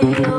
Thank.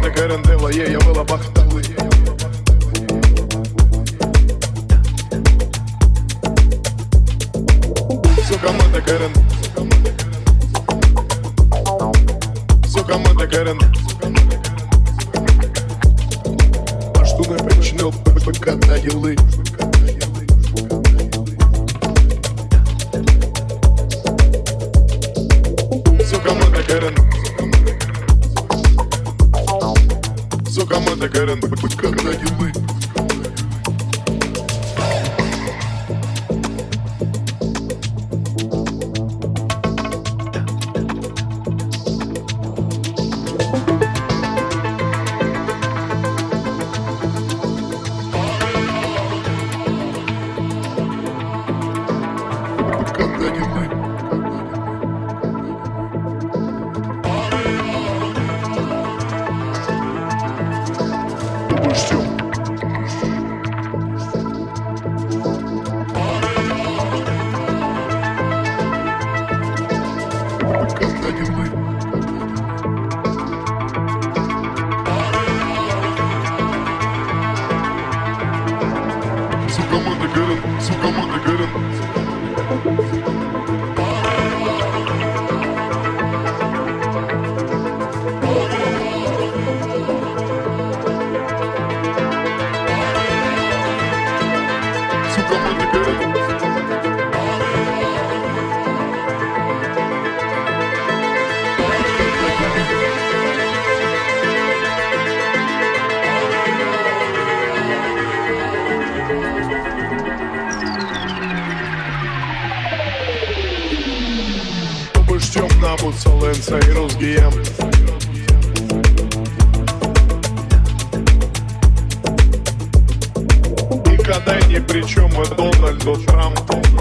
de garantela e eu ela basta Suka mata garan Suka mata garan А что напрячнел, пока доделаешь Гарен, когда гилы Kostüm nabudsa lenca и rozgijem И когда ни при чем и Дональду Трампу.